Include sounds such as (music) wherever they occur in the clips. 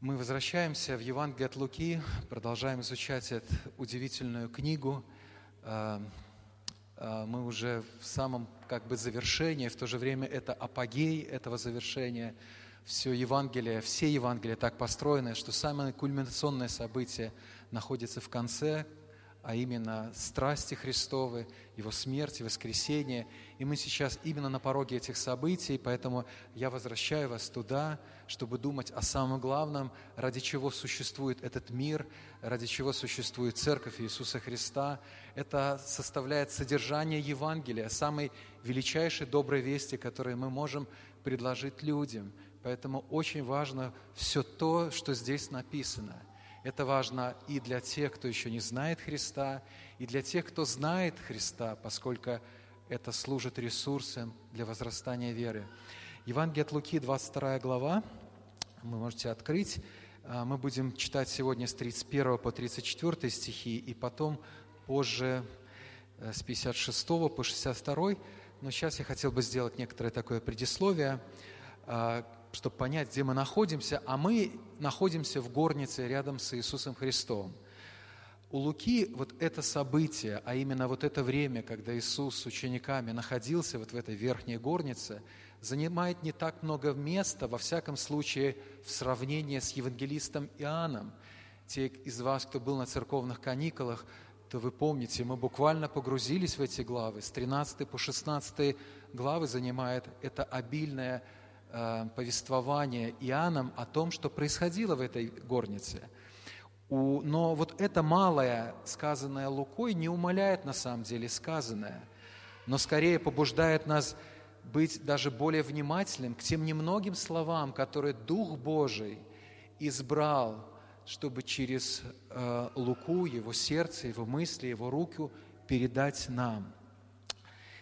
Мы возвращаемся в Евангелие от Луки, продолжаем изучать эту удивительную книгу. А, а, мы уже в самом как бы завершении, в то же время это апогей этого завершения. Все Евангелие, все Евангелия так построены, что самое кульминационное событие находится в конце, а именно страсти Христовы, Его смерть, воскресение. И мы сейчас именно на пороге этих событий, поэтому я возвращаю вас туда, чтобы думать о самом главном, ради чего существует этот мир, ради чего существует Церковь Иисуса Христа. Это составляет содержание Евангелия, самой величайшей доброй вести, которую мы можем предложить людям. Поэтому очень важно все то, что здесь написано – это важно и для тех, кто еще не знает Христа, и для тех, кто знает Христа, поскольку это служит ресурсом для возрастания веры. Евангелие от Луки, 22 глава, вы можете открыть. А, мы будем читать сегодня с 31 по 34 стихи, и потом позже э, с 56 по 62. Но сейчас я хотел бы сделать некоторое такое предисловие а, чтобы понять, где мы находимся, а мы находимся в горнице рядом с Иисусом Христом. У Луки вот это событие, а именно вот это время, когда Иисус с учениками находился вот в этой верхней горнице, занимает не так много места, во всяком случае, в сравнении с евангелистом Иоанном. Те из вас, кто был на церковных каникулах, то вы помните, мы буквально погрузились в эти главы. С 13 по 16 главы занимает это обильное повествование Иоанном о том, что происходило в этой горнице. Но вот это малое, сказанное Лукой, не умаляет на самом деле сказанное, но скорее побуждает нас быть даже более внимательным к тем немногим словам, которые Дух Божий избрал, чтобы через э, Луку, его сердце, его мысли, его руку передать нам.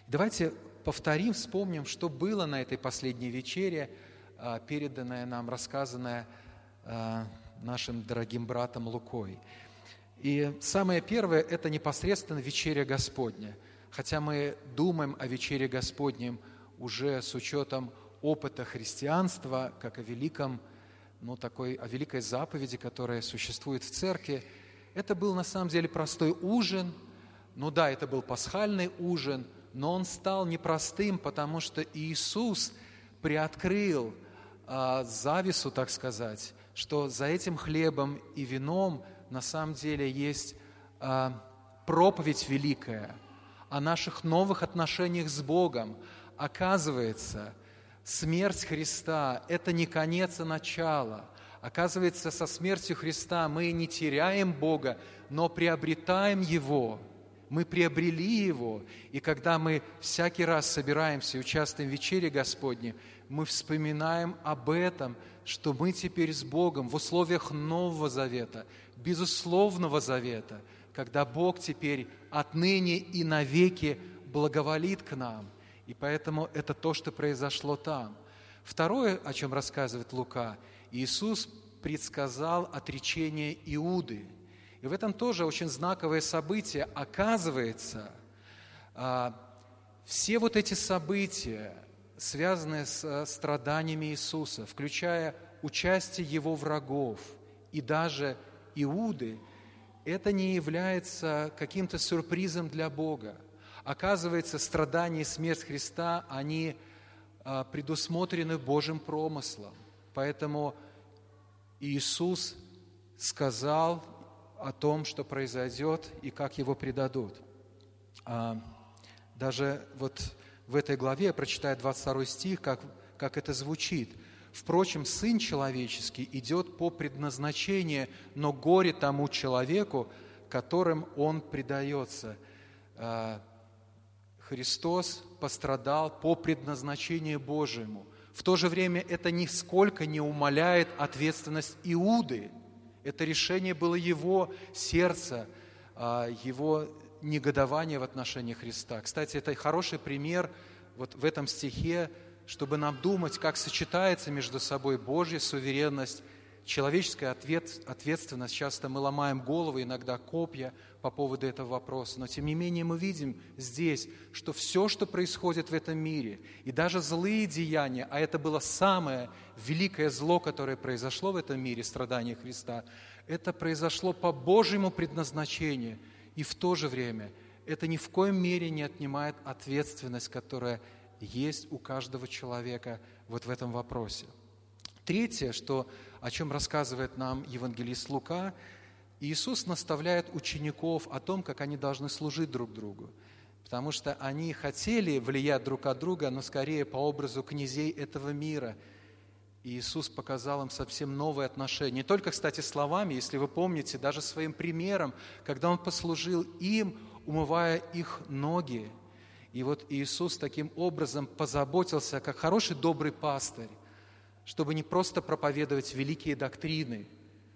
Давайте повторим, вспомним, что было на этой последней вечере, а, переданное нам, рассказанное а, нашим дорогим братом Лукой. И самое первое – это непосредственно вечеря Господня. Хотя мы думаем о вечере Господнем уже с учетом опыта христианства, как о великом, ну, такой, о великой заповеди, которая существует в церкви, это был на самом деле простой ужин. Ну да, это был пасхальный ужин – но он стал непростым, потому что Иисус приоткрыл а, завесу, так сказать, что за этим хлебом и вином на самом деле есть а, проповедь великая о наших новых отношениях с Богом. Оказывается, смерть Христа – это не конец, а начало. Оказывается, со смертью Христа мы не теряем Бога, но приобретаем Его – мы приобрели Его, и когда мы всякий раз собираемся и участвуем в вечере Господне, мы вспоминаем об этом, что мы теперь с Богом в условиях Нового Завета, безусловного Завета, когда Бог теперь отныне и навеки благоволит к нам. И поэтому это то, что произошло там. Второе, о чем рассказывает Лука, Иисус предсказал отречение Иуды – и в этом тоже очень знаковое событие. Оказывается, а, все вот эти события, связанные с э, страданиями Иисуса, включая участие Его врагов и даже Иуды, это не является каким-то сюрпризом для Бога. Оказывается, страдания и смерть Христа, они а, предусмотрены Божьим промыслом. Поэтому Иисус сказал о том, что произойдет и как его предадут. А, даже вот в этой главе я прочитаю 22 стих, как, как это звучит. «Впрочем, Сын Человеческий идет по предназначению, но горе тому человеку, которым Он предается». А, Христос пострадал по предназначению Божьему. В то же время это нисколько не умаляет ответственность Иуды – это решение было его сердца, а, его негодования в отношении Христа. Кстати, это хороший пример вот в этом стихе, чтобы нам думать, как сочетается между собой Божья суверенность, человеческая ответ, ответственность. Часто мы ломаем головы, иногда копья по поводу этого вопроса. Но тем не менее мы видим здесь, что все, что происходит в этом мире, и даже злые деяния, а это было самое великое зло, которое произошло в этом мире, страдания Христа, это произошло по Божьему предназначению. И в то же время это ни в коем мере не отнимает ответственность, которая есть у каждого человека вот в этом вопросе. Третье, что, о чем рассказывает нам евангелист Лука, Иисус наставляет учеников о том, как они должны служить друг другу. Потому что они хотели влиять друг от друга, но скорее по образу князей этого мира. И Иисус показал им совсем новые отношения. Не только, кстати, словами, если вы помните, даже своим примером, когда Он послужил им, умывая их ноги. И вот Иисус таким образом позаботился, как хороший добрый пастырь, чтобы не просто проповедовать великие доктрины,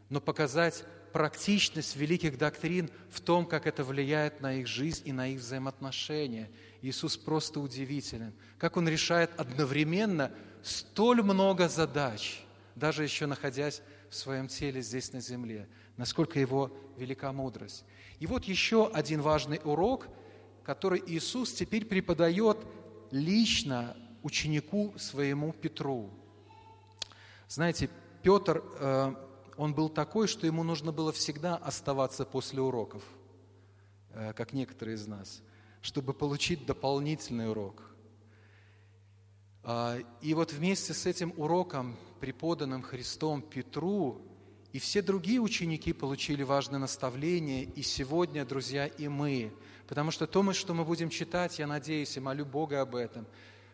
но показать практичность великих доктрин в том, как это влияет на их жизнь и на их взаимоотношения. Иисус просто удивителен, как Он решает одновременно столь много задач, даже еще находясь в своем теле здесь на земле, насколько Его велика мудрость. И вот еще один важный урок, который Иисус теперь преподает лично ученику своему Петру. Знаете, Петр, э, он был такой, что ему нужно было всегда оставаться после уроков, э, как некоторые из нас, чтобы получить дополнительный урок. А, и вот вместе с этим уроком, преподанным Христом Петру, и все другие ученики получили важное наставление, и сегодня, друзья, и мы. Потому что то, что мы будем читать, я надеюсь и молю Бога об этом,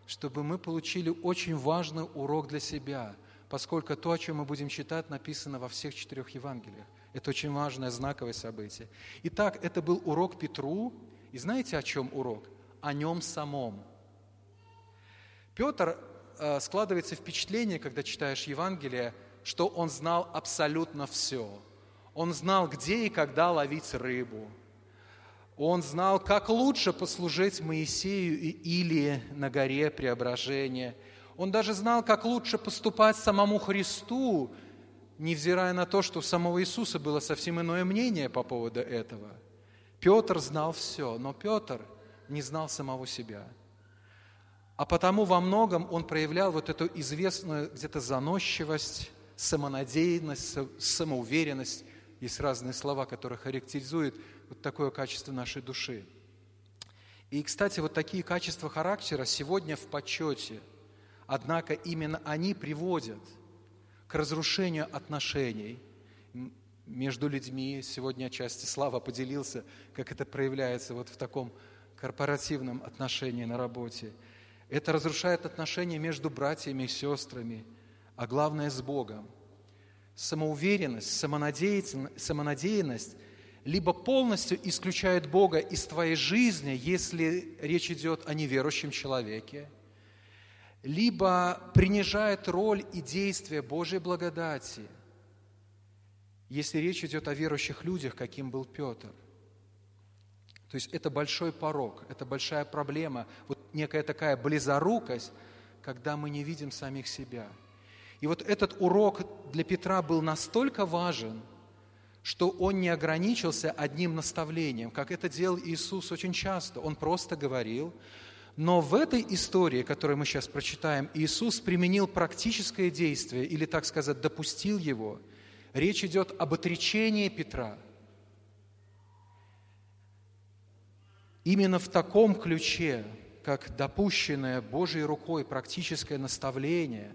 чтобы мы получили очень важный урок для себя – поскольку то, о чем мы будем читать, написано во всех четырех Евангелиях. Это очень важное знаковое событие. Итак, это был урок Петру. И знаете, о чем урок? О нем самом. Петр э, складывается впечатление, когда читаешь Евангелие, что он знал абсолютно все. Он знал, где и когда ловить рыбу. Он знал, как лучше послужить Моисею или на горе преображения – он даже знал, как лучше поступать самому Христу, невзирая на то, что у самого Иисуса было совсем иное мнение по поводу этого. Петр знал все, но Петр не знал самого себя. А потому во многом он проявлял вот эту известную где-то заносчивость, самонадеянность, самоуверенность. Есть разные слова, которые характеризуют вот такое качество нашей души. И, кстати, вот такие качества характера сегодня в почете – Однако именно они приводят к разрушению отношений между людьми. Сегодня отчасти Слава поделился, как это проявляется вот в таком корпоративном отношении на работе. Это разрушает отношения между братьями и сестрами, а главное с Богом. Самоуверенность, самонадеянность либо полностью исключает Бога из твоей жизни, если речь идет о неверующем человеке, либо принижает роль и действие Божьей благодати, если речь идет о верующих людях, каким был Петр. То есть это большой порог, это большая проблема, вот некая такая близорукость, когда мы не видим самих себя. И вот этот урок для Петра был настолько важен, что он не ограничился одним наставлением, как это делал Иисус очень часто. Он просто говорил, но в этой истории, которую мы сейчас прочитаем, Иисус применил практическое действие, или, так сказать, допустил его. Речь идет об отречении Петра. Именно в таком ключе, как допущенное Божьей рукой практическое наставление,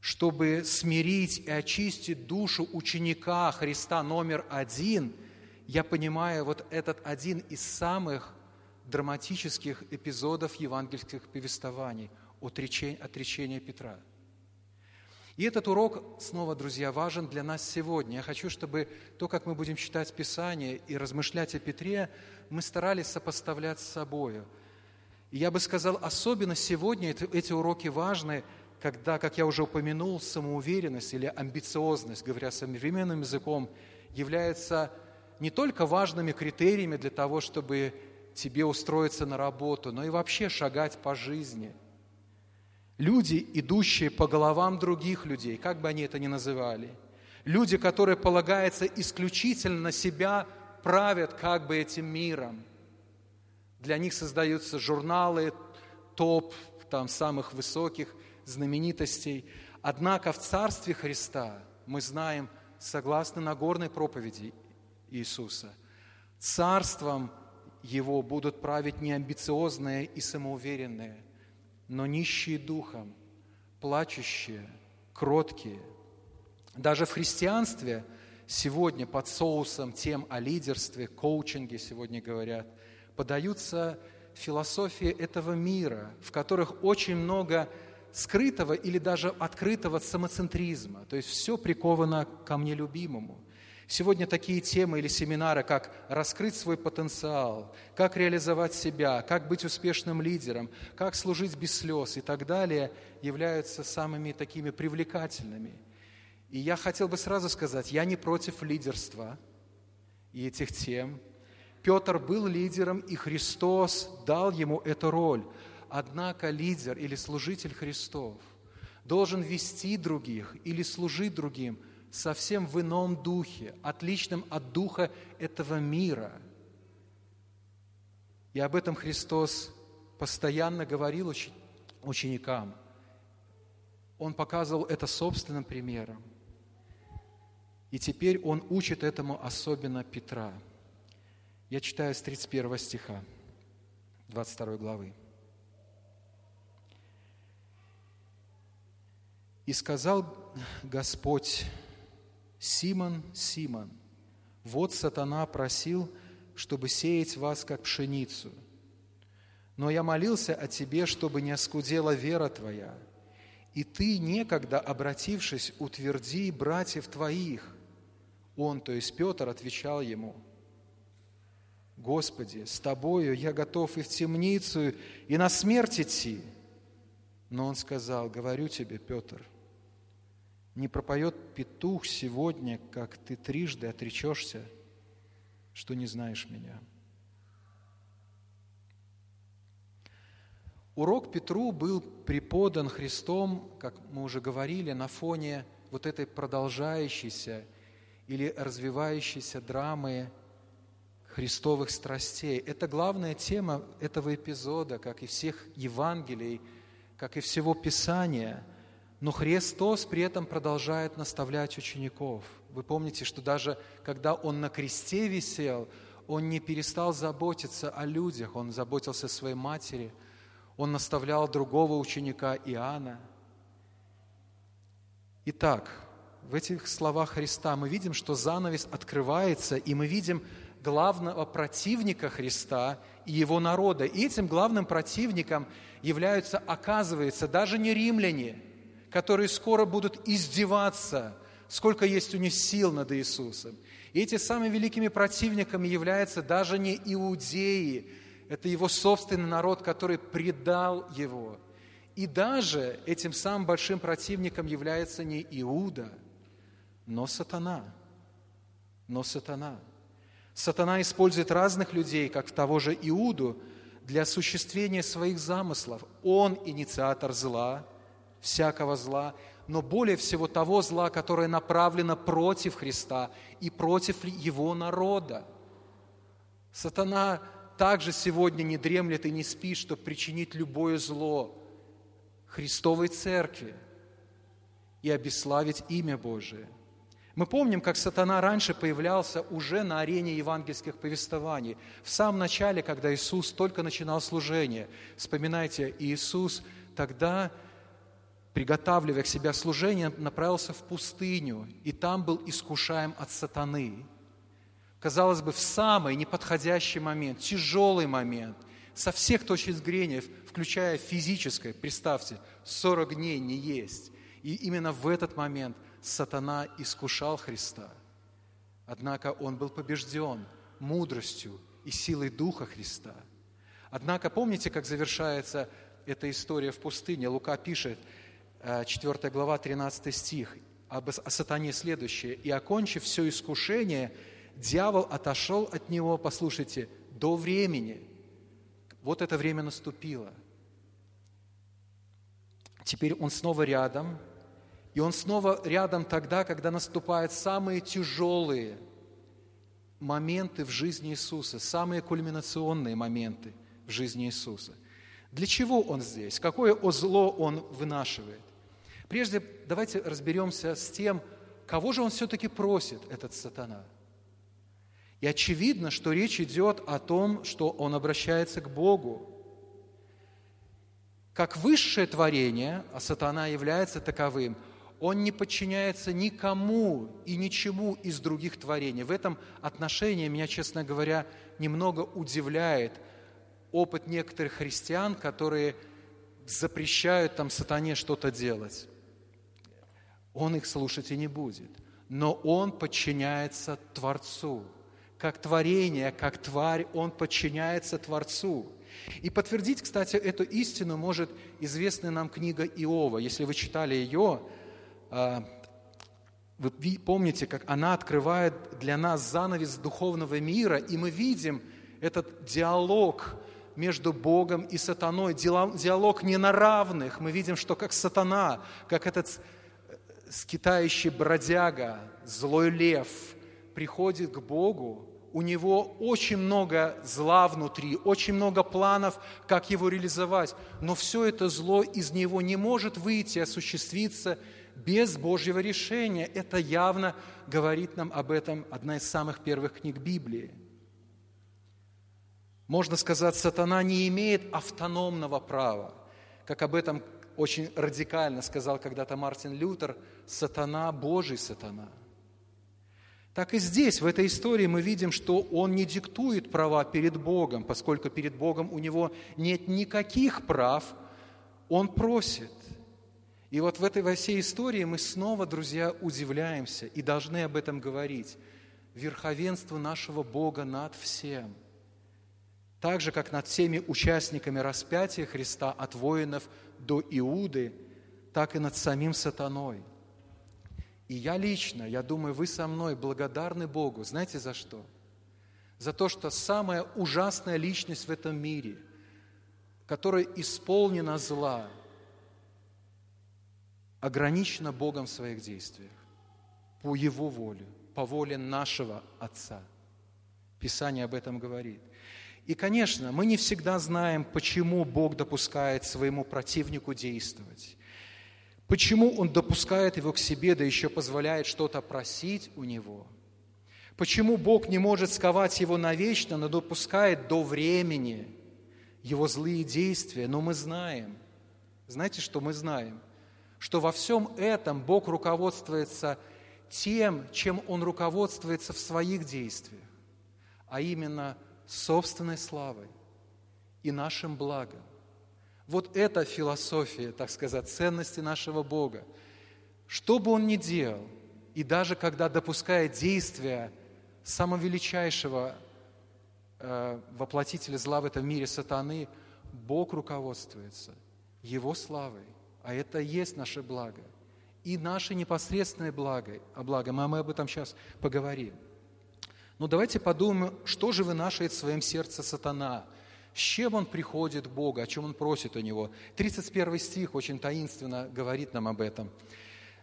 чтобы смирить и очистить душу ученика Христа номер один, я понимаю вот этот один из самых драматических эпизодов евангельских повествований отречения Петра. И этот урок, снова, друзья, важен для нас сегодня. Я хочу, чтобы то, как мы будем читать Писание и размышлять о Петре, мы старались сопоставлять с собой. И я бы сказал, особенно сегодня эти уроки важны, когда, как я уже упомянул, самоуверенность или амбициозность, говоря современным языком, являются не только важными критериями для того, чтобы тебе устроиться на работу, но и вообще шагать по жизни. Люди, идущие по головам других людей, как бы они это ни называли, Люди, которые полагаются исключительно на себя, правят как бы этим миром. Для них создаются журналы, топ там, самых высоких знаменитостей. Однако в Царстве Христа мы знаем, согласно Нагорной проповеди Иисуса, Царством Его будут править не амбициозные и самоуверенные, но нищие духом, плачущие, кроткие. Даже в христианстве сегодня под соусом тем о лидерстве, коучинге сегодня говорят, подаются философии этого мира, в которых очень много скрытого или даже открытого самоцентризма. То есть все приковано ко мне любимому. Сегодня такие темы или семинары, как раскрыть свой потенциал, как реализовать себя, как быть успешным лидером, как служить без слез и так далее, являются самыми такими привлекательными. И я хотел бы сразу сказать, я не против лидерства и этих тем. Петр был лидером, и Христос дал ему эту роль – Однако лидер или служитель Христов должен вести других или служить другим совсем в ином духе, отличном от духа этого мира. И об этом Христос постоянно говорил ученикам. Он показывал это собственным примером. И теперь он учит этому особенно Петра. Я читаю с 31 стиха 22 главы. И сказал Господь, Симон, Симон, вот сатана просил, чтобы сеять вас, как пшеницу. Но я молился о тебе, чтобы не оскудела вера твоя. И ты, некогда обратившись, утверди братьев твоих. Он, то есть Петр, отвечал ему, Господи, с тобою я готов и в темницу, и на смерть идти. Но он сказал, говорю тебе, Петр, не пропоет петух сегодня, как ты трижды отречешься, что не знаешь меня. Урок Петру был преподан Христом, как мы уже говорили, на фоне вот этой продолжающейся или развивающейся драмы христовых страстей. Это главная тема этого эпизода, как и всех Евангелий, как и всего Писания – но Христос при этом продолжает наставлять учеников. Вы помните, что даже когда Он на кресте висел, Он не перестал заботиться о людях, Он заботился о своей матери, Он наставлял другого ученика Иоанна. Итак, в этих словах Христа мы видим, что занавес открывается, и мы видим главного противника Христа и его народа. И этим главным противником являются, оказывается, даже не римляне – которые скоро будут издеваться, сколько есть у них сил над Иисусом. И эти самыми великими противниками являются даже не иудеи, это его собственный народ, который предал его. И даже этим самым большим противником является не Иуда, но сатана. Но сатана. Сатана использует разных людей, как того же Иуду, для осуществления своих замыслов. Он инициатор зла, всякого зла, но более всего того зла, которое направлено против Христа и против Его народа. Сатана также сегодня не дремлет и не спит, чтобы причинить любое зло Христовой Церкви и обеславить имя Божие. Мы помним, как сатана раньше появлялся уже на арене евангельских повествований. В самом начале, когда Иисус только начинал служение. Вспоминайте, Иисус тогда приготавливая к себя служение, направился в пустыню, и там был искушаем от сатаны. Казалось бы, в самый неподходящий момент, тяжелый момент, со всех точек зрения, включая физическое, представьте, 40 дней не есть. И именно в этот момент сатана искушал Христа. Однако он был побежден мудростью и силой Духа Христа. Однако помните, как завершается эта история в пустыне? Лука пишет – 4 глава, 13 стих, об, о сатане следующее. «И, окончив все искушение, дьявол отошел от него, послушайте, до времени». Вот это время наступило. Теперь он снова рядом, И он снова рядом тогда, когда наступают самые тяжелые моменты в жизни Иисуса, самые кульминационные моменты в жизни Иисуса. Для чего он здесь? Какое зло он вынашивает? Прежде давайте разберемся с тем, кого же он все-таки просит, этот сатана. И очевидно, что речь идет о том, что он обращается к Богу. Как высшее творение, а сатана является таковым – он не подчиняется никому и ничему из других творений. В этом отношении меня, честно говоря, немного удивляет опыт некоторых христиан, которые запрещают там сатане что-то делать. Он их слушать и не будет. Но он подчиняется Творцу. Как творение, как тварь, он подчиняется Творцу. И подтвердить, кстати, эту истину может известная нам книга Иова. Если вы читали ее, а, вы помните, как она открывает для нас занавес духовного мира, и мы видим этот диалог между Богом и сатаной, диалог не на равных. Мы видим, что как сатана, как этот скитающий бродяга, злой лев, приходит к Богу, у него очень много зла внутри, очень много планов, как его реализовать, но все это зло из него не может выйти, осуществиться без Божьего решения. Это явно говорит нам об этом одна из самых первых книг Библии. Можно сказать, сатана не имеет автономного права. Как об этом очень радикально сказал когда-то Мартин Лютер, сатана – Божий сатана. Так и здесь, в этой истории, мы видим, что он не диктует права перед Богом, поскольку перед Богом у него нет никаких прав, он просит. И вот в этой во всей истории мы снова, друзья, удивляемся и должны об этом говорить. Верховенство нашего Бога над всем. Так же, как над всеми участниками распятия Христа от воинов до Иуды, так и над самим сатаной. И я лично, я думаю, вы со мной благодарны Богу. Знаете за что? За то, что самая ужасная личность в этом мире, которая исполнена зла – ограничена Богом в своих действиях, по Его воле, по воле нашего Отца. Писание об этом говорит. И, конечно, мы не всегда знаем, почему Бог допускает своему противнику действовать. Почему Он допускает его к себе, да еще позволяет что-то просить у него. Почему Бог не может сковать его навечно, но допускает до времени его злые действия. Но мы знаем, знаете, что мы знаем – что во всем этом Бог руководствуется тем, чем Он руководствуется в своих действиях, а именно собственной славой и нашим благом. Вот это философия, так сказать, ценности нашего Бога. Что бы Он ни делал, и даже когда допускает действия самого величайшего э, воплотителя зла в этом мире, сатаны, Бог руководствуется Его славой – а это есть наше благо. И наше непосредственное благо, а благо, мы об этом сейчас поговорим. Но давайте подумаем, что же вынашивает в своем сердце сатана, с чем он приходит к Богу, о чем он просит у него. 31 стих очень таинственно говорит нам об этом.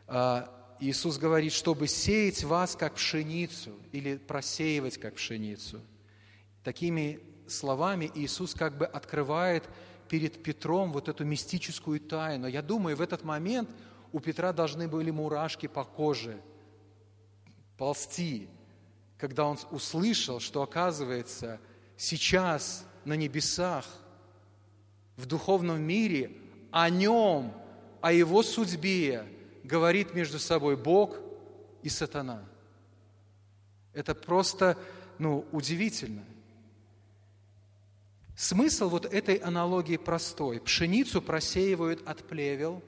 А, Иисус говорит, чтобы сеять вас как пшеницу или просеивать как пшеницу. Такими словами Иисус как бы открывает перед Петром вот эту мистическую тайну. Я думаю, в этот момент у Петра должны были мурашки по коже ползти, когда он услышал, что, оказывается, сейчас на небесах, в духовном мире, о нем, о его судьбе говорит между собой Бог и сатана. Это просто ну, удивительно – Смысл вот этой аналогии простой. Пшеницу просеивают от плевел.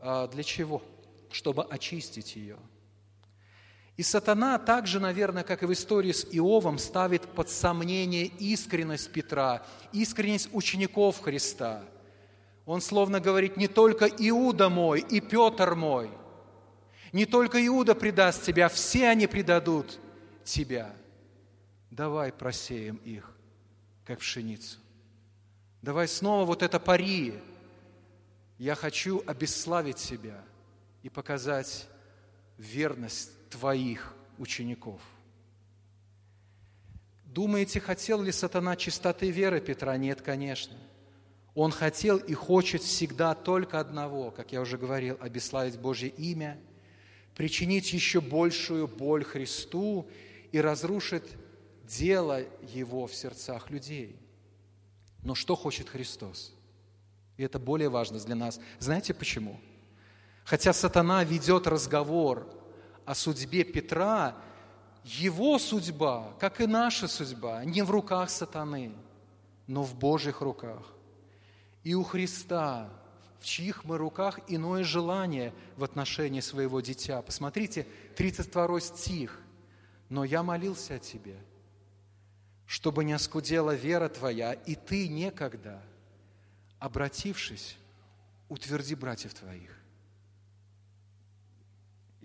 А для чего? Чтобы очистить ее. И сатана также, наверное, как и в истории с Иовом, ставит под сомнение искренность Петра, искренность учеников Христа. Он словно говорит, не только Иуда мой и Петр мой, не только Иуда предаст тебя, все они предадут тебя. Давай просеем их как пшеницу. Давай снова вот это пари. Я хочу обесславить себя. и показать верность Твоих учеников. Думаете, хотел ли сатана чистоты веры Петра? Нет, конечно. Он хотел и хочет всегда только одного, как я уже говорил, обеславить Божье имя, причинить еще большую боль Христу и разрушить дело Его в сердцах людей. Но что хочет Христос? И это более важно для нас. Знаете почему? Хотя сатана ведет разговор о судьбе Петра, его судьба, как и наша судьба, не в руках сатаны, но в Божьих руках. И у Христа, в чьих мы руках иное желание в отношении своего дитя. Посмотрите, 32 стих. «Но я молился о тебе, чтобы не оскудела вера твоя, и ты некогда, обратившись, утверди братьев твоих».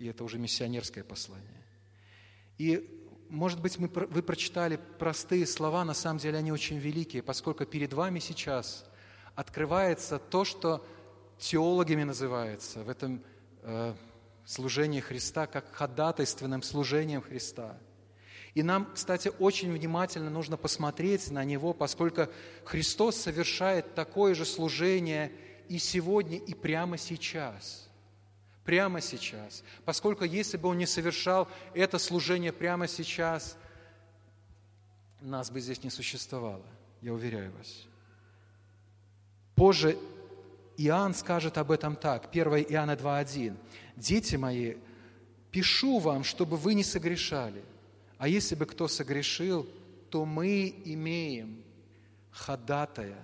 И это уже миссионерское послание. И, может быть, мы, вы прочитали простые слова, на самом деле они очень великие, поскольку перед вами сейчас открывается то, что теологами называется в этом э, служении Христа, как ходатайственным служением Христа. И нам, кстати, очень внимательно нужно посмотреть на Него, поскольку Христос совершает такое же служение и сегодня, и прямо сейчас – прямо сейчас. Поскольку если бы он не совершал это служение прямо сейчас, нас бы здесь не существовало, я уверяю вас. Позже Иоанн скажет об этом так, 1 Иоанна 2.1. «Дети мои, пишу вам, чтобы вы не согрешали. А если бы кто согрешил, то мы имеем ходатая,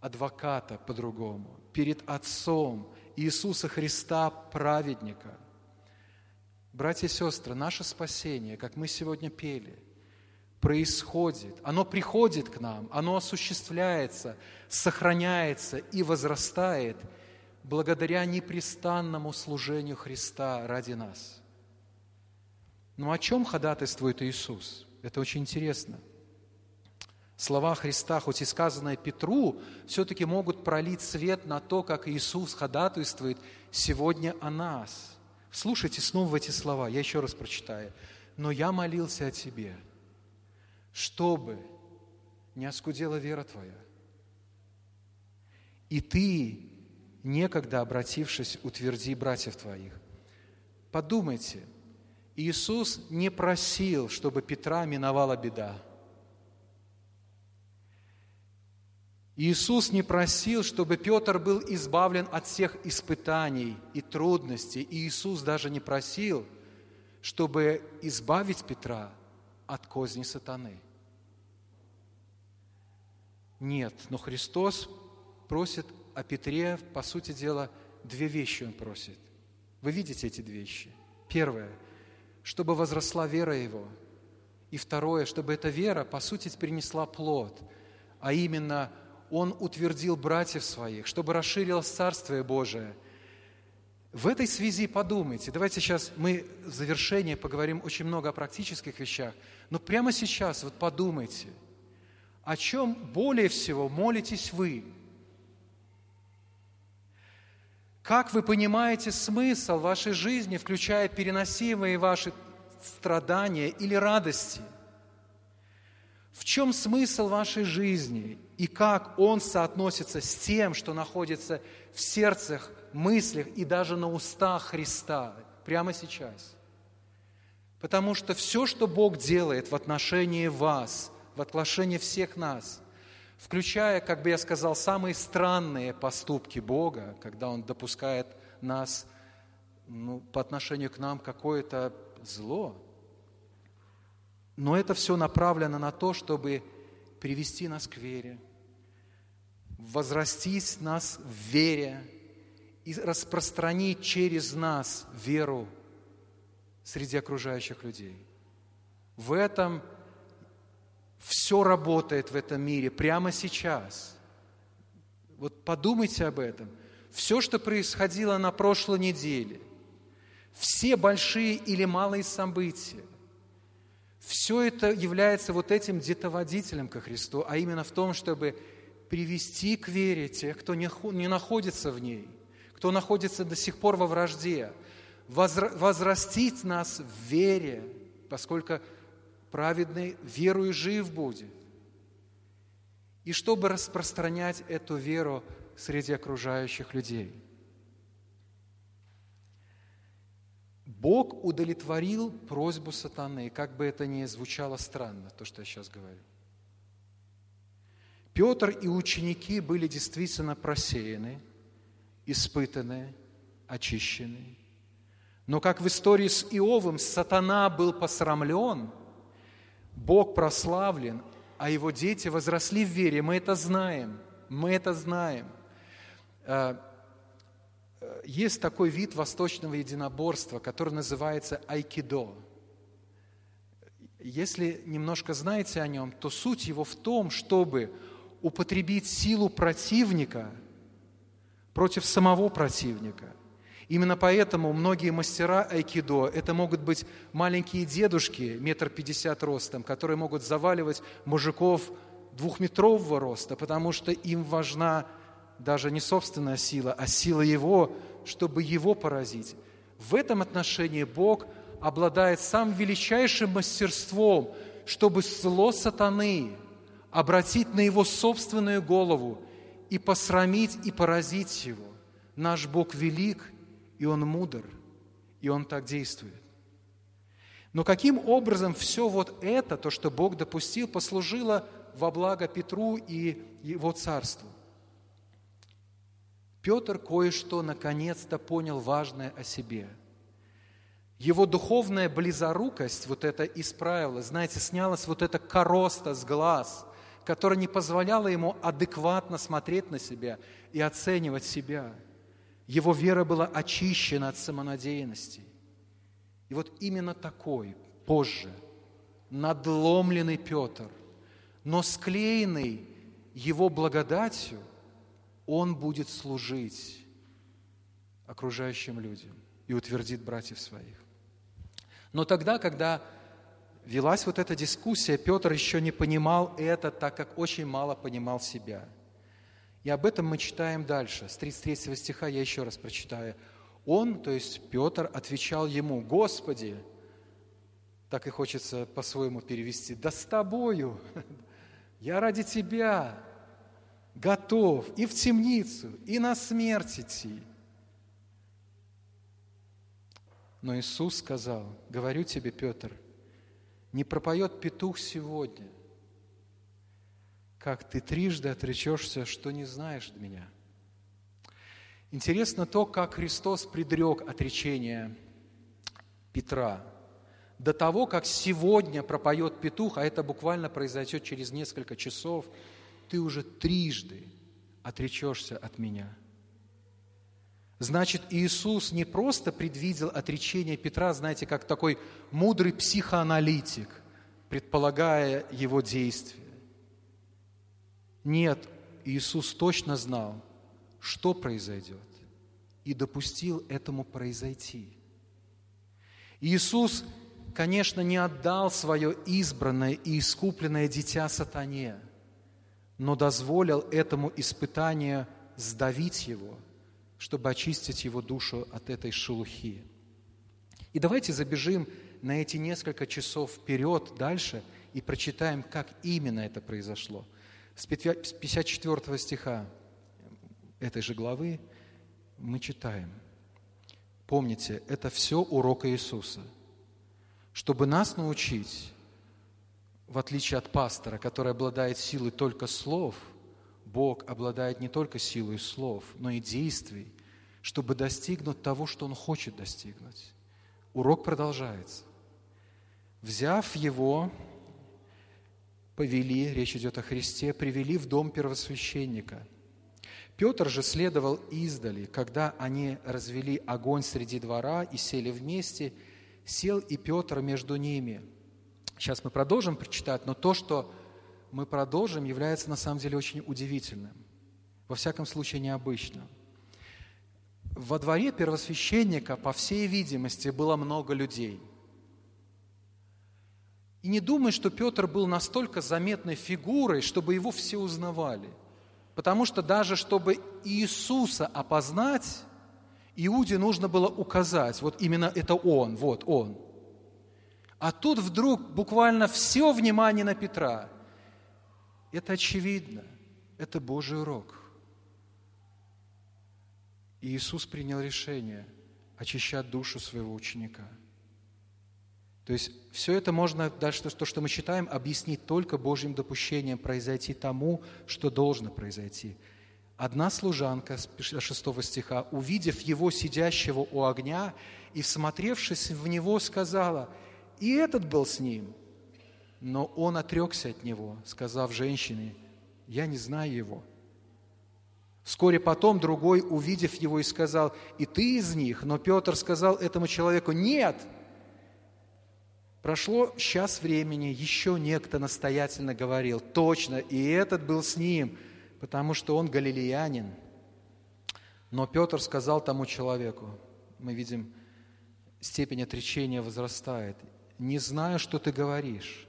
адвоката по-другому, перед Отцом Иисуса Христа, праведника. Братья и сестры, наше спасение, как мы сегодня пели, происходит, оно приходит к нам, оно осуществляется, сохраняется и возрастает благодаря непрестанному служению Христа ради нас. Но о чем ходатайствует Иисус? Это очень интересно – Слова Христа, хоть и сказанные Петру, все-таки могут пролить свет на то, как Иисус ходатайствует сегодня о нас. Слушайте снова эти слова, я еще раз прочитаю. «Но я молился о тебе, чтобы не оскудела вера твоя, и ты, некогда обратившись, утверди братьев твоих». Подумайте, Иисус не просил, чтобы Петра миновала беда – Иисус не просил, чтобы Петр был избавлен от всех испытаний и трудностей. И Иисус даже не просил, чтобы избавить Петра от козни сатаны. Нет, но Христос просит о Петре, по сути дела, две вещи Он просит. Вы видите эти две вещи? Первое, чтобы возросла вера его. И второе, чтобы эта вера, по сути, принесла плод, а именно – он утвердил братьев своих, чтобы расширилось Царствие Божие. В этой связи подумайте, давайте сейчас мы в завершение поговорим очень много о практических вещах, но прямо сейчас вот подумайте, о чем более всего молитесь вы? Как вы понимаете смысл вашей жизни, включая переносимые ваши страдания или радости – в чем смысл вашей жизни и как он соотносится с тем, что находится в сердцах, мыслях и даже на устах Христа прямо сейчас. Потому что все, что Бог делает в отношении вас, в отношении всех нас, включая, как бы я сказал, самые странные поступки Бога, когда Он допускает нас ну, по отношению к нам какое-то зло, но это все направлено на то, чтобы привести нас к вере, возрастить нас в вере и распространить через нас веру среди окружающих людей. В этом все работает в этом мире прямо сейчас. Вот подумайте об этом. Все, что происходило на прошлой неделе, все большие или малые события – все это является вот этим детоводителем ко Христу, а именно в том, чтобы привести к вере тех, кто не, находится в ней, кто находится до сих пор во вражде, возрастить нас в вере, поскольку праведный верою жив будет. И чтобы распространять эту веру среди окружающих людей. Бог удовлетворил просьбу сатаны, как бы это ни звучало странно, то, что я сейчас говорю. Петр и ученики были действительно просеяны, испытаны, очищены. Но как в истории с Иовом сатана был посрамлен, Бог прославлен, а его дети возросли в вере. Мы это знаем, мы это знаем. Э, есть такой вид восточного единоборства, который называется айкидо. Если немножко знаете о нем, то суть его в том, чтобы употребить силу противника против самого противника. Именно поэтому многие мастера айкидо – это могут быть маленькие дедушки, метр пятьдесят ростом, которые могут заваливать мужиков двухметрового роста, потому что им важна даже не собственная сила, а сила Его, чтобы Его поразить. В этом отношении Бог обладает самым величайшим мастерством, чтобы зло сатаны обратить на его собственную голову и посрамить и поразить его. Наш Бог велик, и Он мудр, и Он так действует. Но каким образом все вот это, то, что Бог допустил, послужило во благо Петру и его царству? Петр кое-что наконец-то понял важное о себе. Его духовная близорукость вот это исправила, знаете, снялась вот эта короста с глаз, которая не позволяла ему адекватно смотреть на себя и оценивать себя. Его вера была очищена от самонадеянности. И вот именно такой, позже, надломленный Петр, но склеенный его благодатью – он будет служить окружающим людям и утвердит братьев своих. Но тогда, когда велась вот эта дискуссия, Петр еще не понимал это, так как очень мало понимал себя. И об этом мы читаем дальше. С 33 стиха я еще раз прочитаю. Он, то есть Петр, отвечал ему, «Господи, так и хочется по-своему перевести, да с тобою, (laughs) я ради тебя, готов и в темницу, и на смерть идти. Но Иисус сказал, говорю тебе, Петр, не пропоет петух сегодня, как ты трижды отречешься, что не знаешь меня. Интересно то, как Христос предрек отречение Петра. До того, как сегодня пропоет петух, а это буквально произойдет через несколько часов – ты уже трижды отречешься от меня. Значит, Иисус не просто предвидел отречение Петра, знаете, как такой мудрый психоаналитик, предполагая его действия. Нет, Иисус точно знал, что произойдет, и допустил этому произойти. Иисус, конечно, не отдал свое избранное и искупленное дитя сатане – но дозволил этому испытанию сдавить его, чтобы очистить его душу от этой шелухи. И давайте забежим на эти несколько часов вперед дальше и прочитаем, как именно это произошло. С 54 стиха этой же главы мы читаем. Помните, это все урок Иисуса. Чтобы нас научить в отличие от пастора, который обладает силой только слов, Бог обладает не только силой слов, но и действий, чтобы достигнуть того, что Он хочет достигнуть. Урок продолжается. Взяв его, повели, речь идет о Христе, привели в дом первосвященника. Петр же следовал издали, когда они развели огонь среди двора и сели вместе, сел и Петр между ними – Сейчас мы продолжим прочитать, но то, что мы продолжим, является на самом деле очень удивительным. Во всяком случае, необычным. Во дворе первосвященника, по всей видимости, было много людей. И не думай, что Петр был настолько заметной фигурой, чтобы его все узнавали. Потому что даже чтобы Иисуса опознать, Иуде нужно было указать, вот именно это он, вот он. А тут вдруг буквально все внимание на Петра. Это очевидно, это Божий урок. И Иисус принял решение очищать душу своего ученика. То есть все это можно, дальше то, что мы читаем, объяснить только Божьим допущением произойти тому, что должно произойти – Одна служанка, с 6 стиха, увидев его сидящего у огня и всмотревшись в него, сказала, «И этот был с ним». Но он отрекся от него, сказав женщине, «Я не знаю его». Вскоре потом другой, увидев его, и сказал, «И ты из них?» Но Петр сказал этому человеку, «Нет!» Прошло час времени, еще некто настоятельно говорил, «Точно, и этот был с ним» потому что он галилеянин. Но Петр сказал тому человеку, мы видим, степень отречения возрастает, «Не знаю, что ты говоришь».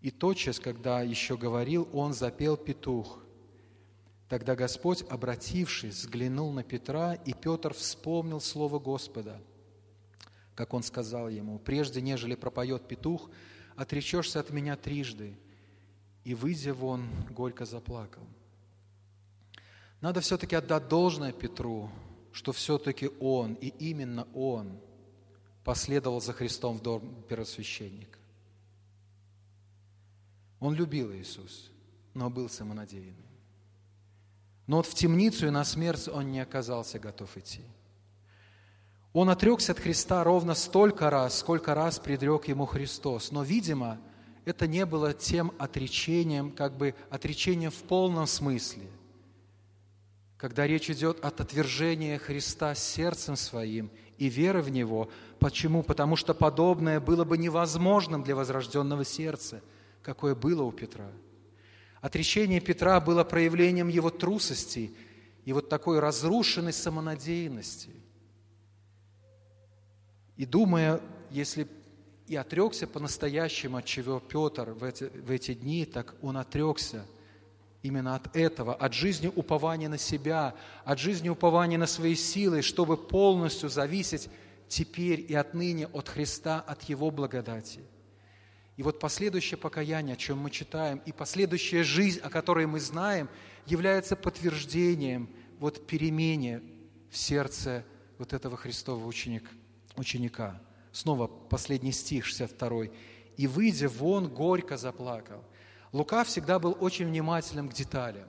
И тотчас, когда еще говорил, он запел петух. Тогда Господь, обратившись, взглянул на Петра, и Петр вспомнил слово Господа, как он сказал ему, «Прежде, нежели пропоет петух, отречешься от меня трижды» и, выйдя вон, горько заплакал. Надо все-таки отдать должное Петру, что все-таки он, и именно он, последовал за Христом в дом первосвященника. Он любил Иисус, но был самонадеянным. Но вот в темницу и на смерть он не оказался готов идти. Он отрекся от Христа ровно столько раз, сколько раз предрек ему Христос. Но, видимо, это не было тем отречением, как бы отречением в полном смысле. Когда речь идет от отвержения Христа сердцем своим и веры в Него. Почему? Потому что подобное было бы невозможным для возрожденного сердца, какое было у Петра. Отречение Петра было проявлением его трусости и вот такой разрушенной самонадеянности. И думая, если и отрекся по-настоящему, от чего Петр в эти, в эти дни, так он отрекся именно от этого, от жизни упования на себя, от жизни упования на свои силы, чтобы полностью зависеть теперь и отныне от Христа, от Его благодати. И вот последующее покаяние, о чем мы читаем, и последующая жизнь, о которой мы знаем, является подтверждением вот перемене в сердце вот этого Христового ученика. ученика. Снова последний стих, 62. «И, выйдя вон, горько заплакал». Лука всегда был очень внимательным к деталям,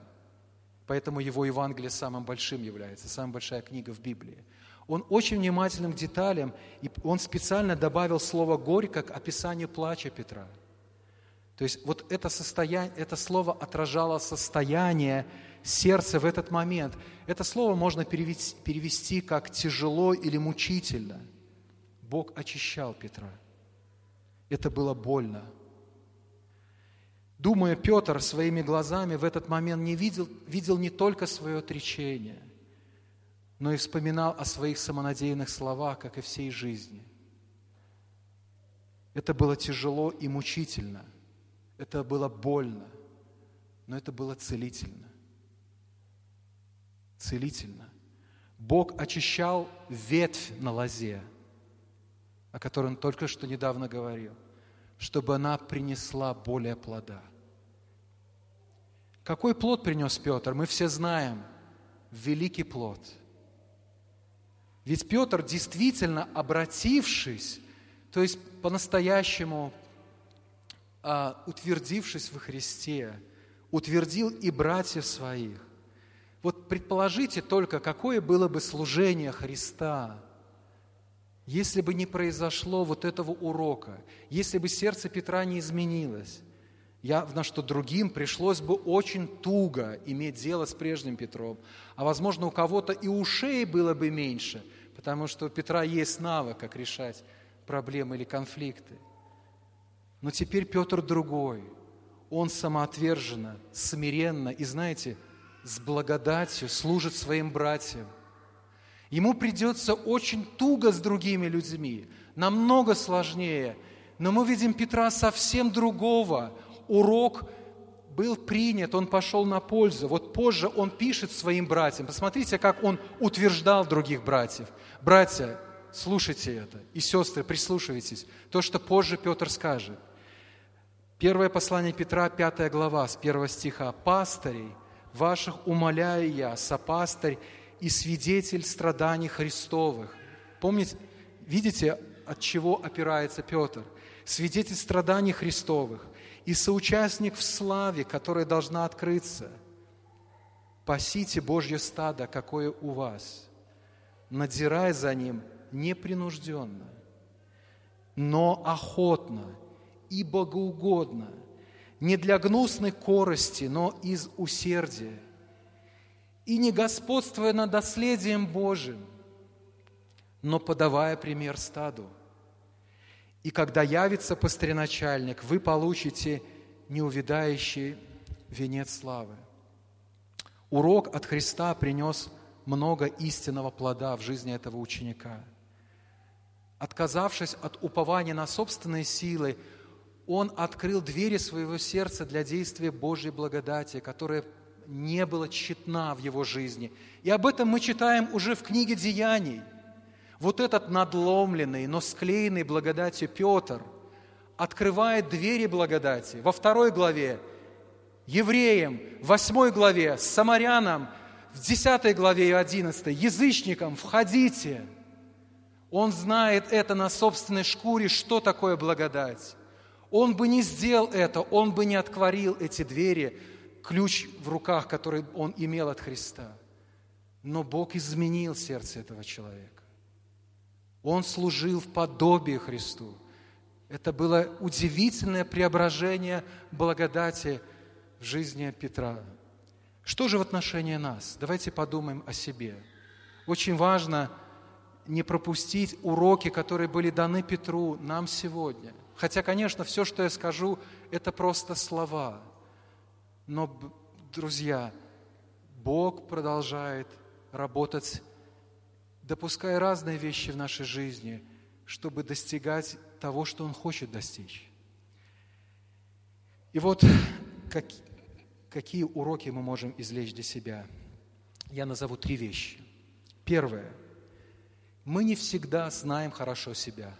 поэтому его Евангелие самым большим является, самая большая книга в Библии. Он очень внимательным к деталям, и он специально добавил слово «горько» к описанию плача Петра. То есть вот это, состояние, это слово отражало состояние сердца в этот момент. Это слово можно перевести, перевести как «тяжело» или «мучительно». Бог очищал Петра. Это было больно. Думая, Петр своими глазами в этот момент не видел, видел не только свое отречение, но и вспоминал о своих самонадеянных словах, как и всей жизни. Это было тяжело и мучительно. Это было больно, но это было целительно. Целительно. Бог очищал ветвь на лозе – о которой он только что недавно говорил, чтобы она принесла более плода. Какой плод принес Петр? Мы все знаем. Великий плод. Ведь Петр, действительно обратившись, то есть по-настоящему а, утвердившись во Христе, утвердил и братьев своих. Вот предположите только, какое было бы служение Христа – если бы не произошло вот этого урока, если бы сердце Петра не изменилось, явно, что другим пришлось бы очень туго иметь дело с прежним Петром. А возможно, у кого-то и ушей было бы меньше, потому что у Петра есть навык, как решать проблемы или конфликты. Но теперь Петр другой. Он самоотверженно, смиренно и, знаете, с благодатью служит своим братьям. Ему придется очень туго с другими людьми, намного сложнее. Но мы видим Петра совсем другого. Урок был принят, он пошел на пользу. Вот позже он пишет своим братьям. Посмотрите, как он утверждал других братьев. Братья, слушайте это. И сестры, прислушивайтесь. То, что позже Петр скажет. Первое послание Петра, пятая глава, с первого стиха. «Пастырей ваших умоляю я, сопастырь и свидетель страданий Христовых». Помните, видите, от чего опирается Петр? Свидетель страданий Христовых и соучастник в славе, которая должна открыться. Пасите Божье стадо, какое у вас, надзирая за ним непринужденно, но охотно и богоугодно, не для гнусной корости, но из усердия, и не господствуя над наследием Божиим, но подавая пример стаду – и когда явится пастырначальник, вы получите неувидающий венец славы. Урок от Христа принес много истинного плода в жизни этого ученика. Отказавшись от упования на собственные силы, он открыл двери своего сердца для действия Божьей благодати, которая не была тщетна в его жизни. И об этом мы читаем уже в книге «Деяний». Вот этот надломленный, но склеенный благодатью Петр открывает двери благодати. Во второй главе евреям, в восьмой главе самарянам, в десятой главе и одиннадцатой язычникам «Входите!» Он знает это на собственной шкуре, что такое благодать. Он бы не сделал это, он бы не отворил эти двери, ключ в руках, который он имел от Христа. Но Бог изменил сердце этого человека. Он служил в подобии Христу. Это было удивительное преображение благодати в жизни Петра. Что же в отношении нас? Давайте подумаем о себе. Очень важно не пропустить уроки, которые были даны Петру нам сегодня. Хотя, конечно, все, что я скажу, это просто слова. Но, друзья, Бог продолжает работать допуская разные вещи в нашей жизни, чтобы достигать того, что Он хочет достичь. И вот как, какие уроки мы можем извлечь для себя? Я назову три вещи. Первое. Мы не всегда знаем хорошо себя.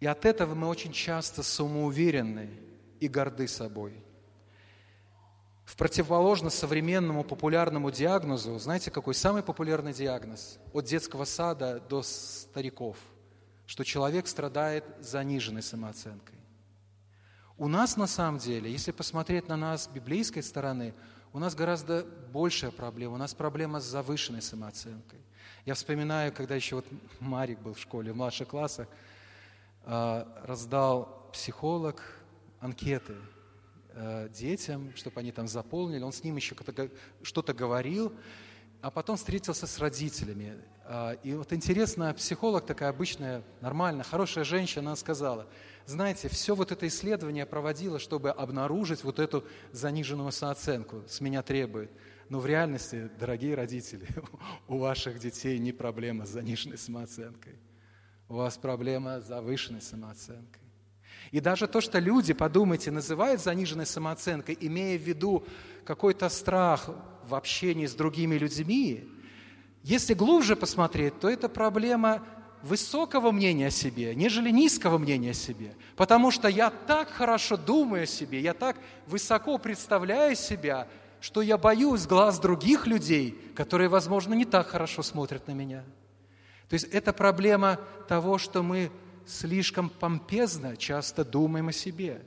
И от этого мы очень часто самоуверенны и горды собой – в противоположно современному популярному диагнозу, знаете, какой самый популярный диагноз? От детского сада до стариков, что человек страдает заниженной самооценкой. У нас на самом деле, если посмотреть на нас с библейской стороны, у нас гораздо большая проблема. У нас проблема с завышенной самооценкой. Я вспоминаю, когда еще вот Марик был в школе, в младших классах, а, раздал психолог анкеты – детям, чтобы они там заполнили. Он с ним еще что-то говорил, а потом встретился с родителями. А, и вот интересно, психолог такая обычная, нормальная, хорошая женщина, она сказала, знаете, все вот это исследование проводила, чтобы обнаружить вот эту заниженную самооценку, с меня требует. Но в реальности, дорогие родители, (laughs) у ваших детей не проблема с заниженной самооценкой. У вас проблема с завышенной самооценкой. И даже то, что люди, подумайте, называют заниженной самооценкой, имея в виду какой-то страх в общении с другими людьми, если глубже посмотреть, то это проблема высокого мнения о себе, нежели низкого мнения о себе. Потому что я так хорошо думаю о себе, я так высоко представляю себя, что я боюсь глаз других людей, которые, возможно, не так хорошо смотрят на меня. То есть это проблема того, что мы слишком помпезно часто думаем о себе.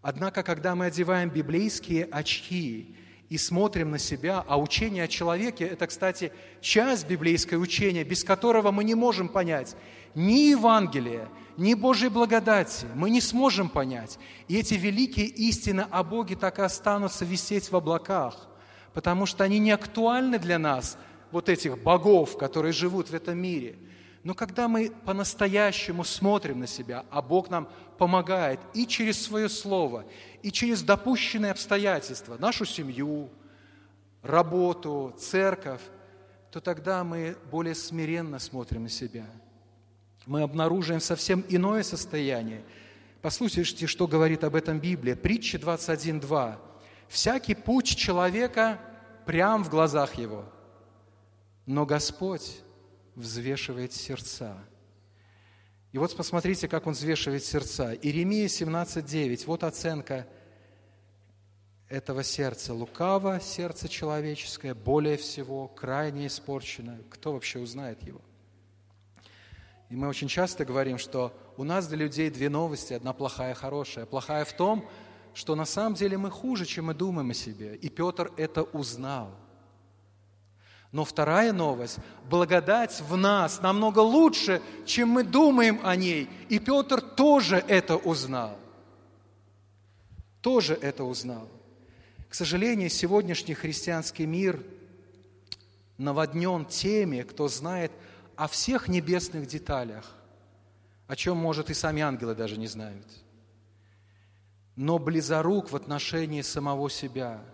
Однако, когда мы одеваем библейские очки и смотрим на себя, а учение о человеке – это, кстати, часть библейского учения, без которого мы не можем понять ни Евангелия, ни Божьей благодати. Мы не сможем понять. И эти великие истины о Боге так и останутся висеть в облаках, потому что они не актуальны для нас, вот этих богов, которые живут в этом мире – но когда мы по-настоящему смотрим на себя, а Бог нам помогает и через свое слово, и через допущенные обстоятельства, нашу семью, работу, церковь, то тогда мы более смиренно смотрим на себя. Мы обнаруживаем совсем иное состояние. Послушайте, что говорит об этом Библия. Притча 21.2. «Всякий путь человека прям в глазах его, но Господь взвешивает сердца». И вот посмотрите, как он взвешивает сердца. Иеремия 17.9. Вот оценка этого сердца. Лукаво сердце человеческое, более всего, крайне испорчено. Кто вообще узнает его? И мы очень часто говорим, что у нас для людей две новости, одна плохая хорошая. Плохая в том, что на самом деле мы хуже, чем мы думаем о себе. И Петр это узнал – но вторая новость – благодать в нас намного лучше, чем мы думаем о ней. И Петр тоже это узнал. Тоже это узнал. К сожалению, сегодняшний христианский мир наводнен теми, кто знает о всех небесных деталях, о чем, может, и сами ангелы даже не знают. Но близорук в отношении самого себя –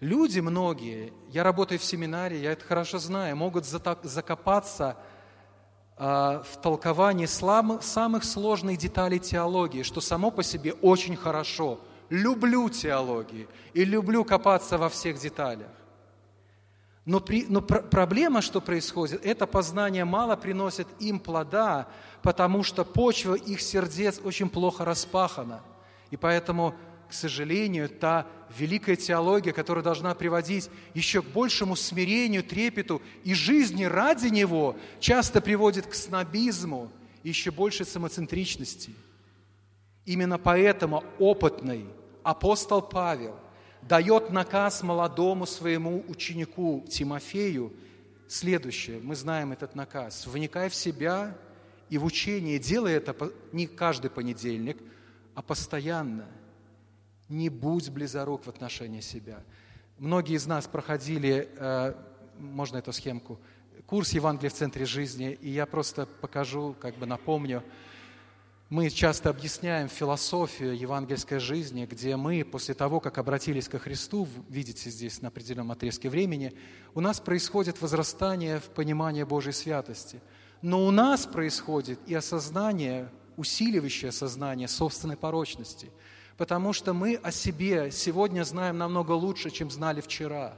Люди многие, я работаю в семинаре, я это хорошо знаю, могут закопаться а, в толковании самых сложных деталей теологии, что само по себе очень хорошо. Люблю теологию и люблю копаться во всех деталях. Но, при, но пр проблема, что происходит, это познание мало приносит им плода, потому что почва их сердец очень плохо распахана. И поэтому к сожалению, та великая теология, которая должна приводить еще к большему смирению, трепету и жизни ради Него, часто приводит к снобизму и еще больше самоцентричности. Именно поэтому опытный апостол Павел дает наказ молодому своему ученику Тимофею следующее. Мы знаем этот наказ. «Вникай в себя и в учение, делай это не каждый понедельник, а постоянно – не будь близорук в отношении себя. Многие из нас проходили, э, можно эту схемку, курс Евангелия в центре жизни, и я просто покажу, как бы напомню. Мы часто объясняем философию евангельской жизни, где мы после того, как обратились ко Христу, видите здесь на определенном отрезке времени, у нас происходит возрастание в понимании Божьей святости. Но у нас происходит и осознание, усиливающее сознание собственной порочности – потому что мы о себе сегодня знаем намного лучше, чем знали вчера.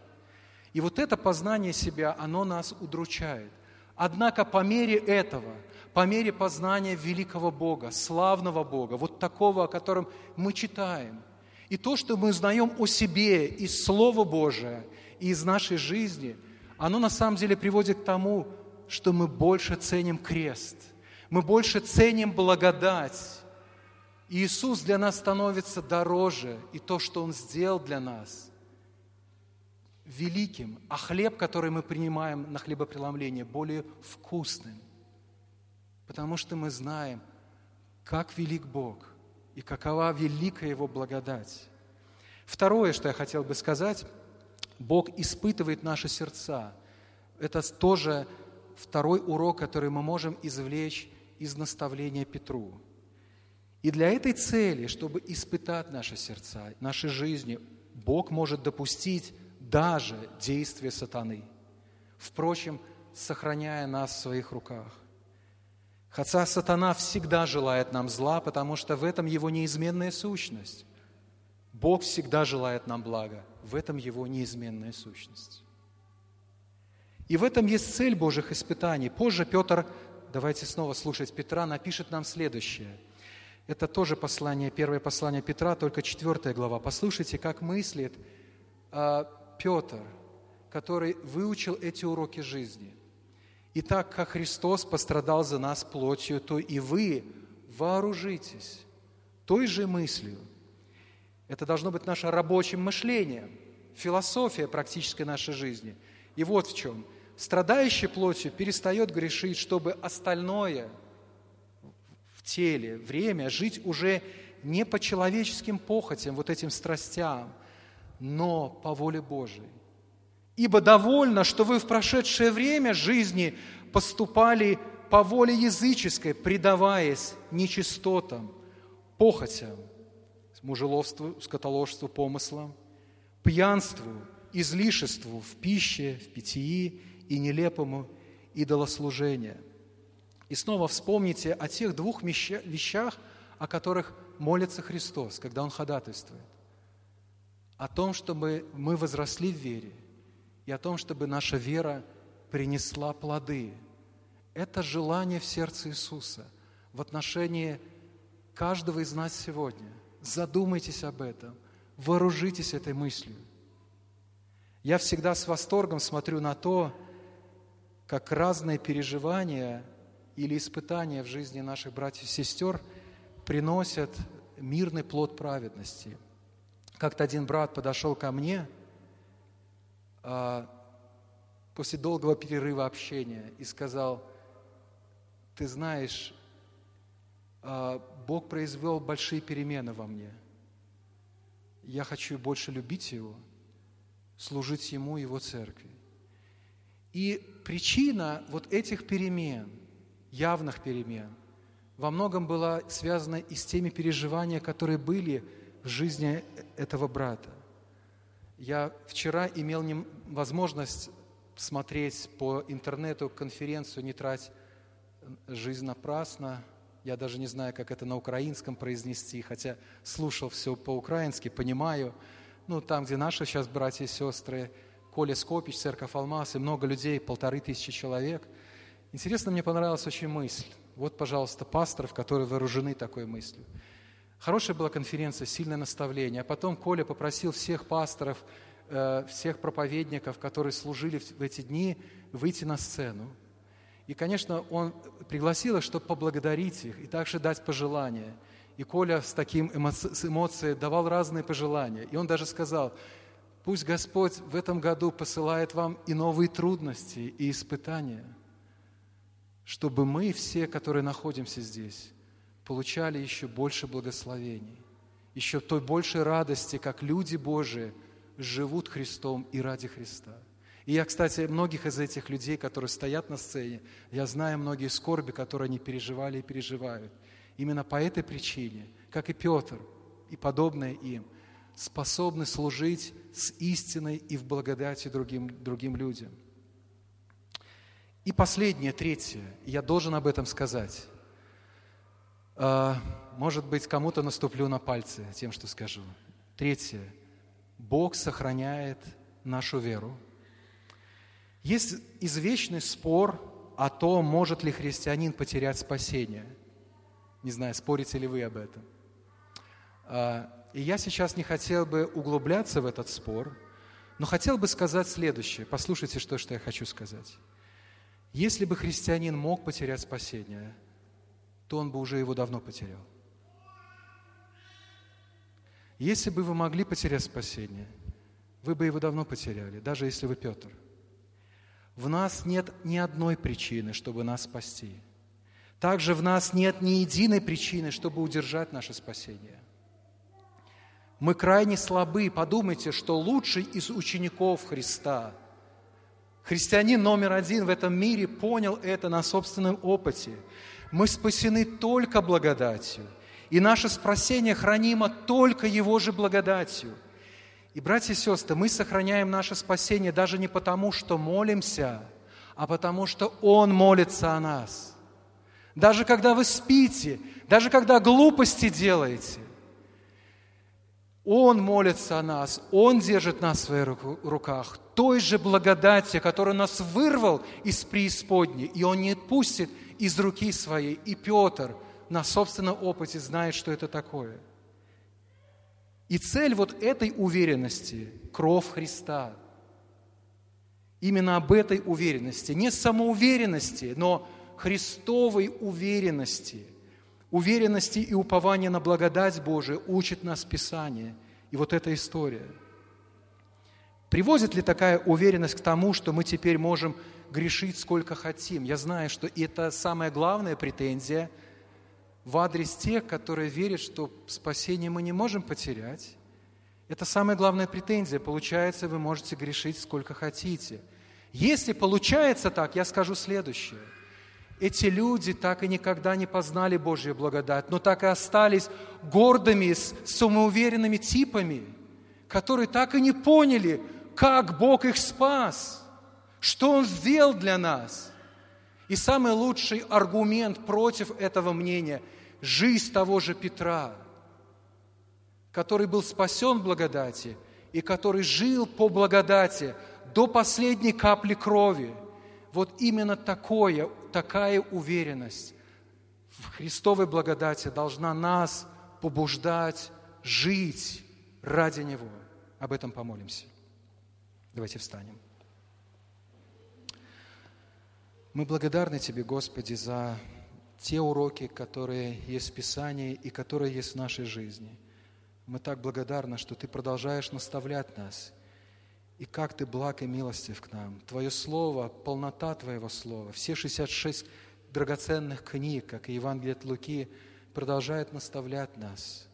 И вот это познание себя, оно нас удручает. Однако по мере этого, по мере познания великого Бога, славного Бога, вот такого, о котором мы читаем, и то, что мы узнаем о себе из Слова Божия и из нашей жизни, оно на самом деле приводит к тому, что мы больше ценим крест, мы больше ценим благодать, Иисус для нас становится дороже, и то, что Он сделал для нас, великим, а хлеб, который мы принимаем на хлебопреломление, более вкусным. Потому что мы знаем, как велик Бог и какова великая Его благодать. Второе, что я хотел бы сказать, Бог испытывает наши сердца. Это тоже второй урок, который мы можем извлечь из наставления Петру – и для этой цели, чтобы испытать наши сердца, наши жизни, Бог может допустить даже действия сатаны. Впрочем, сохраняя нас в своих руках. Хотя сатана всегда желает нам зла, потому что в этом его неизменная сущность. Бог всегда желает нам блага, в этом его неизменная сущность. И в этом есть цель Божьих испытаний. Позже Петр, давайте снова слушать Петра, напишет нам следующее – это тоже послание, первое послание Петра, только четвертая глава. Послушайте, как мыслит э, Петр, который выучил эти уроки жизни. Итак, как Христос пострадал за нас плотью, то и вы вооружитесь той же мыслью. Это должно быть наше рабочим мышлением, философия практической нашей жизни. И вот в чем. Страдающий плотью перестает грешить, чтобы остальное – теле, время жить уже не по человеческим похотям, вот этим страстям, но по воле Божией. Ибо довольно, что вы в прошедшее время жизни поступали по воле языческой, предаваясь нечистотам, похотям, мужеловству, скотоложству, помыслам, пьянству, излишеству в пище, в питьи и нелепому идолослужению – и снова вспомните о тех двух вещах, о которых молится Христос, когда Он ходатайствует. О том, чтобы мы возросли в вере, и о том, чтобы наша вера принесла плоды. Это желание в сердце Иисуса в отношении каждого из нас сегодня. Задумайтесь об этом, вооружитесь этой мыслью. Я всегда с восторгом смотрю на то, как разные переживания или испытания в жизни наших братьев и сестер приносят мирный плод праведности. Как-то один брат подошел ко мне а, после долгого перерыва общения и сказал, ты знаешь, а, Бог произвел большие перемены во мне. Я хочу больше любить Его, служить Ему и Его церкви. И причина вот этих перемен, явных перемен, во многом была связана и с теми переживаниями, которые были в жизни этого брата. Я вчера имел возможность смотреть по интернету конференцию «Не трать жизнь напрасно». Я даже не знаю, как это на украинском произнести, хотя слушал все по-украински, понимаю. Ну, там, где наши сейчас братья и сестры – Коля Скопич, Церковь Алмаз, и много людей, полторы тысячи человек. Интересно, мне понравилась очень мысль. Вот, пожалуйста, пасторов, которые вооружены такой мыслью. Хорошая была конференция, сильное наставление. А потом Коля попросил всех пасторов, э, всех проповедников, которые служили в эти дни, выйти на сцену. И, конечно, он пригласил их, чтобы поблагодарить их и также дать пожелания. И Коля с таким эмоци- с эмоцией давал разные пожелания. И он даже сказал, Пусть Господь в этом году посылает вам и новые трудности, и испытания, чтобы мы все, которые находимся здесь, получали еще больше благословений, еще той большей радости, как люди Божии живут Христом и ради Христа. И я, кстати, многих из этих людей, которые стоят на сцене, я знаю многие скорби, которые они переживали и переживают. Именно по этой причине, как и Петр, и подобные им – способны служить с истиной и в благодати другим, другим людям. И последнее, третье, я должен об этом сказать. А, может быть, кому-то наступлю на пальцы тем, что скажу. Третье. Бог сохраняет нашу веру. Есть извечный спор о том, может ли христианин потерять спасение. Не знаю, спорите ли вы об этом. А, и я сейчас не хотел бы углубляться в этот спор, но хотел бы сказать следующее. Послушайте, что, что я хочу сказать. Если бы христианин мог потерять спасение, то он бы уже его давно потерял. Если бы вы могли потерять спасение, вы бы его давно потеряли, даже если вы Петр. В нас нет ни одной причины, чтобы нас спасти. Также в нас нет ни единой причины, чтобы удержать наше спасение. Мы крайне слабы. Подумайте, что лучший из учеников Христа, христианин номер один в этом мире, понял это на собственном опыте. Мы спасены только благодатью, и наше спасение хранимо только Его же благодатью. И, братья и сестры, мы сохраняем наше спасение даже не потому, что молимся, а потому что Он молится о нас. Даже когда вы спите, даже когда глупости делаете, он молится о нас, Он держит нас в своих руках, той же благодати, которую нас вырвал из преисподней, и Он не отпустит из руки своей. И Петр на собственном опыте знает, что это такое. И цель вот этой уверенности – кровь Христа. Именно об этой уверенности, не самоуверенности, но Христовой уверенности – Уверенности и упования на благодать Божию учит нас Писание. И вот эта история. Приводит ли такая уверенность к тому, что мы теперь можем грешить сколько хотим? Я знаю, что это самая главная претензия в адрес тех, которые верят, что спасение мы не можем потерять. Это самая главная претензия. Получается, вы можете грешить сколько хотите. Если получается так, я скажу следующее – эти люди так и никогда не познали Божью благодать, но так и остались гордыми, самоуверенными типами, которые так и не поняли, как Бог их спас, что Он сделал для нас. И самый лучший аргумент против этого мнения – жизнь того же Петра. который был спасен благодати и который жил по благодати до последней капли крови. Вот именно такое, такая уверенность в Христовой благодати должна нас побуждать жить ради Него. Об этом помолимся. Давайте встанем. Мы благодарны Тебе, Господи, за те уроки, которые есть в Писании и которые есть в нашей жизни. Мы так благодарны, что Ты продолжаешь наставлять нас. И как Ты благ и милостив к нам. Твое Слово, полнота Твоего Слова, все 66 драгоценных книг, как и Евангелие от Луки, продолжает наставлять нас.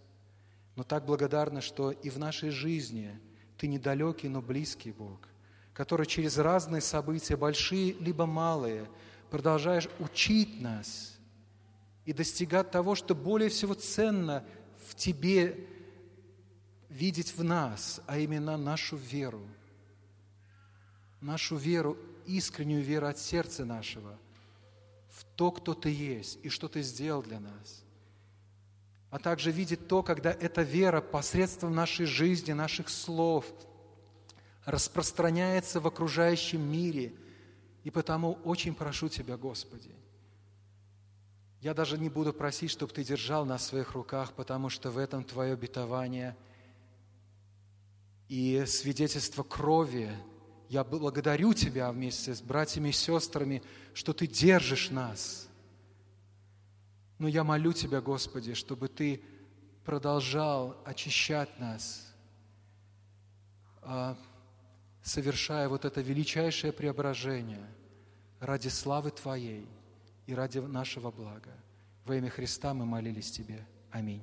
Но так благодарны, что и в нашей жизни Ты недалекий, но близкий Бог, который через разные события, большие либо малые, продолжаешь учить нас – и достигать того, что более всего ценно в Тебе видеть в нас, а именно нашу веру. Нашу веру, искреннюю веру от сердца нашего в то, кто Ты есть и что Ты сделал для нас. А также видеть то, когда эта вера посредством нашей жизни, наших слов распространяется в окружающем мире. И потому очень прошу Тебя, Господи, я даже не буду просить, чтобы ты держал нас в своих руках, потому что в этом твое обетование и свидетельство крови. Я благодарю Тебя вместе с братьями и сестрами, что Ты держишь нас. Но я молю Тебя, Господи, чтобы Ты продолжал очищать нас, а, совершая вот это величайшее преображение ради славы Твоей – и ради нашего блага. Во имя Христа мы молились Тебе. Аминь.